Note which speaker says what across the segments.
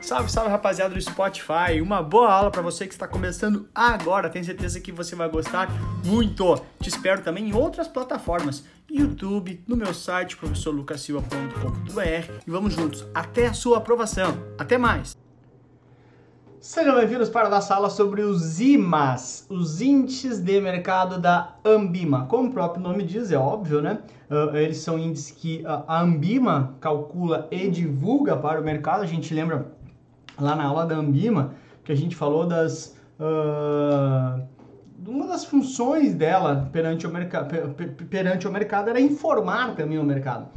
Speaker 1: Salve, salve rapaziada do Spotify. Uma boa aula para você que está começando agora. Tenho certeza que você vai gostar muito. Te espero também em outras plataformas, YouTube, no meu site professorlucasilva.com.br e vamos juntos até a sua aprovação. Até mais. Sejam bem-vindos para a nossa aula sobre os IMAs, os índices de mercado da Ambima. Como o próprio nome diz, é óbvio, né? Uh, eles são índices que a Ambima calcula e divulga para o mercado. A gente lembra lá na aula da Ambima que a gente falou das uh, uma das funções dela perante o, mercado, perante o mercado era informar também o mercado.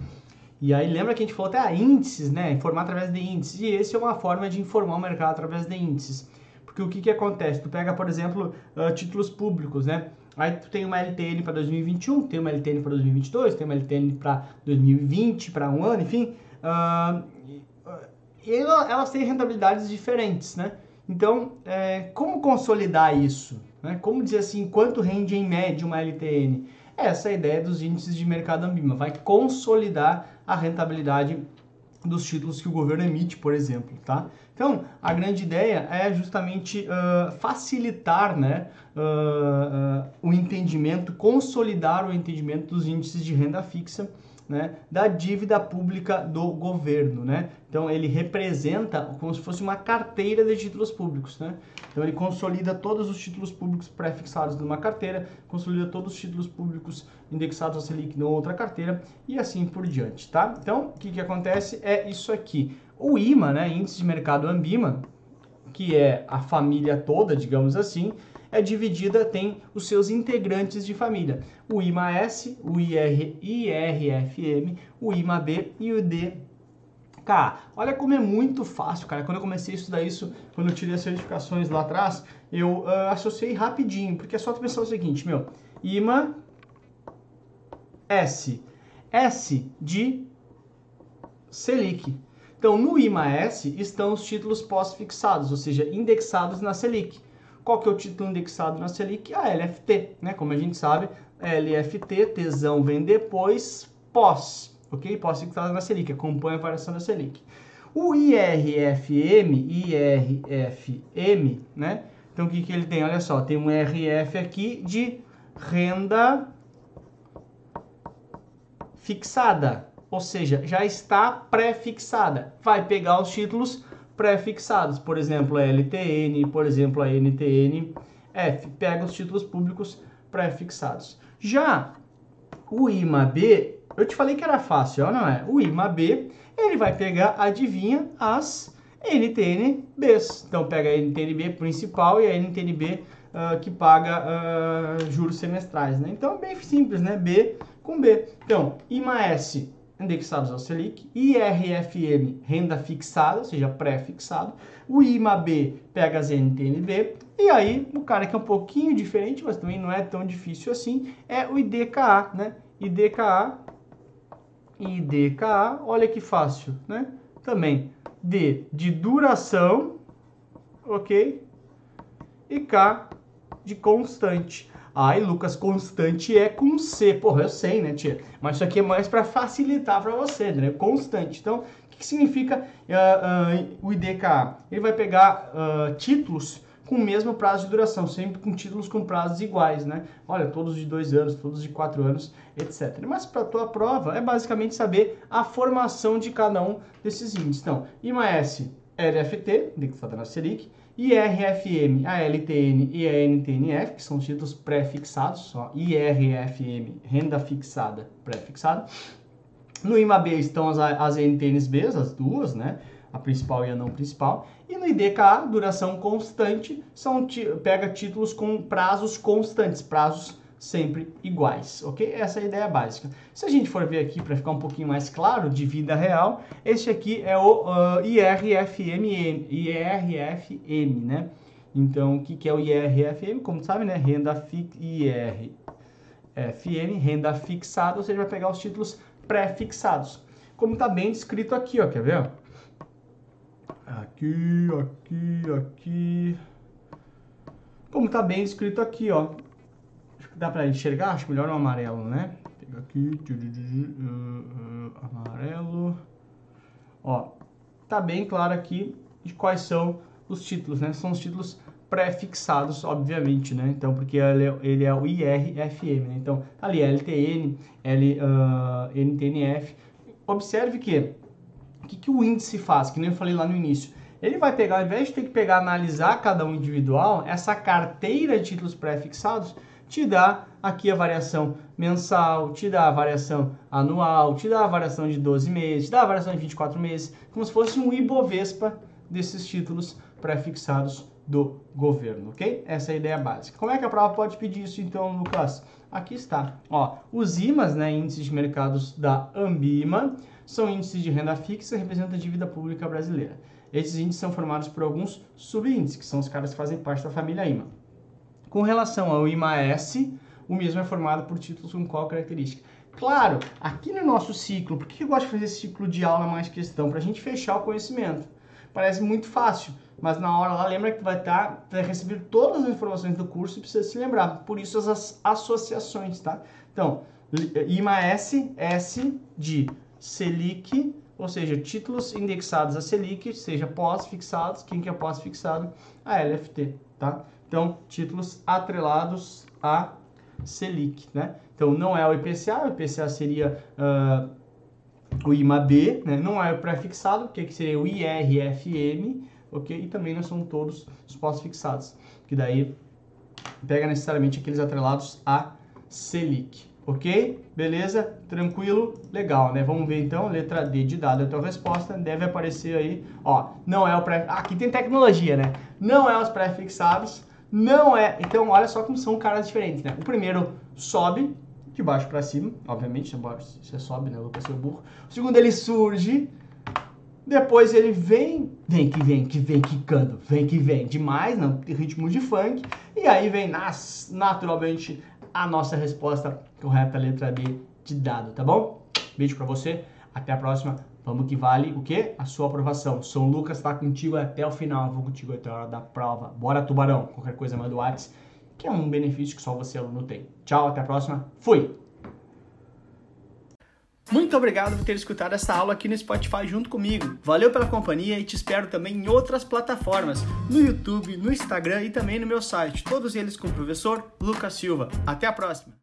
Speaker 1: E aí lembra que a gente falou até ah, índices, né? Informar através de índices. E esse é uma forma de informar o mercado através de índices. Porque o que, que acontece? Tu pega, por exemplo, uh, títulos públicos, né? Aí tu tem uma LTN para 2021, tem uma LTN para 2022, tem uma LTN para 2020, para um ano, enfim. Uh, e elas têm rentabilidades diferentes, né? Então, é, como consolidar isso? Né? Como dizer assim, quanto rende em média uma LTN? Essa é a ideia dos índices de mercado Ambima, vai consolidar a rentabilidade dos títulos que o governo emite, por exemplo, tá? Então, a grande ideia é justamente uh, facilitar né, uh, uh, o entendimento, consolidar o entendimento dos índices de renda fixa né, da dívida pública do governo, né? Então ele representa como se fosse uma carteira de títulos públicos, né? Então ele consolida todos os títulos públicos pré-fixados numa carteira, consolida todos os títulos públicos indexados a Selic numa outra carteira e assim por diante, tá? Então o que que acontece é isso aqui. O IMA, né, Índice de Mercado Ambima, que é a família toda, digamos assim, é dividida, tem os seus integrantes de família. O IMA-S, o IR, IRFM, o IMA-B e o DK. Olha como é muito fácil, cara. Quando eu comecei a estudar isso, quando eu tirei as certificações lá atrás, eu uh, associei rapidinho, porque é só pensar o seguinte, meu, IMA S, S de Selic. Então, no IMA-S estão os títulos pós-fixados, ou seja, indexados na Selic. Qual que é o título indexado na Selic? A LFT, né? Como a gente sabe, LFT, tesão vem depois, pós, ok? Pós fixado na Selic, acompanha a variação da Selic. O IRFM, IRFM, né? Então o que, que ele tem? Olha só, tem um RF aqui de renda fixada, ou seja, já está pré-fixada. Vai pegar os títulos pré-fixados, por exemplo, a LTN, por exemplo, a NTN, F, pega os títulos públicos pré-fixados. Já o IMAB, eu te falei que era fácil, não é? O IMAB, ele vai pegar, adivinha, as NTNBs. Então pega a NTNB principal e a NTNB uh, ah, que paga uh, juros semestrais, né? Então é bem simples, né? B com B. Então, IMA-S indexados ao Selic, IRFM, renda fixada, ou seja, pré-fixado, o IMAB pega as NTNB, e aí o cara que é um pouquinho diferente, mas também não é tão difícil assim, é o IDKA, né? IDKA, IDKA, olha que fácil, né? Também D de duração, ok? E K de constante. Ai, Lucas, constante é com C. Porra, eu sei, né, tia? Mas isso aqui é mais para facilitar para você, né? Constante. Então, o que, que significa uh, uh, o IDKA? Ele vai pegar uh, títulos com o mesmo prazo de duração, sempre com títulos com prazos iguais, né? Olha, todos de dois anos, todos de quatro anos, etc. Mas para a tua prova é basicamente saber a formação de cada um desses índices. Então, IMAS, LFT, indexada na Selic, IRFM, a LTN e a NTNF, que são títulos pré-fixados, só IRFM, renda fixada pré-fixada. No IMAB estão as, as NTNSBs, as duas, né? A principal e a não principal. E no IDKA, duração constante, são pega títulos com prazos constantes, prazos sempre iguais, ok? Essa é a ideia básica. Se a gente for ver aqui para ficar um pouquinho mais claro de vida real, este aqui é o uh, IRFM, IRFM, né? Então, o que, que é o IRFM? Como sabe, né? Renda IRFM, renda fixada, ou seja, vai pegar os títulos pré-fixados. Como está bem descrito aqui, ó, quer ver? Aqui, aqui, aqui. Como está bem escrito aqui, ó. Dá para enxergar? Acho melhor no amarelo, né? Pega aqui. Uh, uh, amarelo. Ó, tá bem claro aqui. de quais são os títulos, né? São os títulos pré-fixados, obviamente, né? Então, porque ele é, ele é o IRFM, né? Então, tá ali LTN, L, uh, NTNF. Observe que o que, que o índice faz, que nem eu falei lá no início. Ele vai pegar, ao invés de ter que pegar, analisar cada um individual, essa carteira de títulos pré-fixados te dá aqui a variação mensal, te dá a variação anual, te dá a variação de 12 meses, te dá a variação de 24 meses, como se fosse um Ibovespa desses títulos pré-fixados do governo, ok? Essa é a ideia básica. Como é que a prova pode pedir isso então, Lucas? Aqui está. Ó, os IMAs, né, índices de mercados da Ambima, são índices de renda fixa e representam a dívida pública brasileira. Esses índices são formados por alguns subíndices, que são os caras que fazem parte da família IMA. Com relação ao IMA-S, o mesmo é formado por títulos com qual característica? Claro, aqui no nosso ciclo, por que eu gosto de fazer esse ciclo de aula mais questão? Para a gente fechar o conhecimento. Parece muito fácil, mas na hora lá lembra que vai estar, tá, vai receber todas as informações do curso e precisa se lembrar. Por isso as associações, tá? Então, IMA-S, S de Selic, ou seja, títulos indexados a Selic, seja pós-fixados, quem que é pós-fixado? A LFT, tá? Então, títulos atrelados a Selic, né? Então, não é o IPCA, o IPCA seria uh, o IMAB, né? Não é o pré-fixado, que seria o IRFM, ok? E também não são todos os pós-fixados, que daí pega necessariamente aqueles atrelados a Selic, Ok? Beleza? Tranquilo? Legal, né? Vamos ver então, letra D de dado a tua resposta, deve aparecer aí, ó, não é o pré... Ah, aqui tem tecnologia, né? Não é os pré-fixados, não é... Então, olha só como são caras diferentes, né? O primeiro sobe, de baixo para cima, obviamente, você sobe, né? Lucas, seu burro. O segundo, ele surge, depois ele vem, vem que vem, que vem quicando, vem que vem, demais, não, ritmo de funk, e aí vem nas, naturalmente a nossa resposta correta, letra D de dado, tá bom? Beijo para você, até a próxima. Vamos que vale o quê? A sua aprovação. Sou o Lucas, tá contigo até o final, vou contigo até a hora da prova. Bora, tubarão! Qualquer coisa manda o WhatsApp, que é um benefício que só você, aluno, tem. Tchau, até a próxima. Fui! Muito obrigado por ter escutado essa aula aqui no Spotify junto comigo. Valeu pela companhia e te espero também em outras plataformas, no YouTube, no Instagram e também no meu site, todos eles com o professor Lucas Silva. Até a próxima!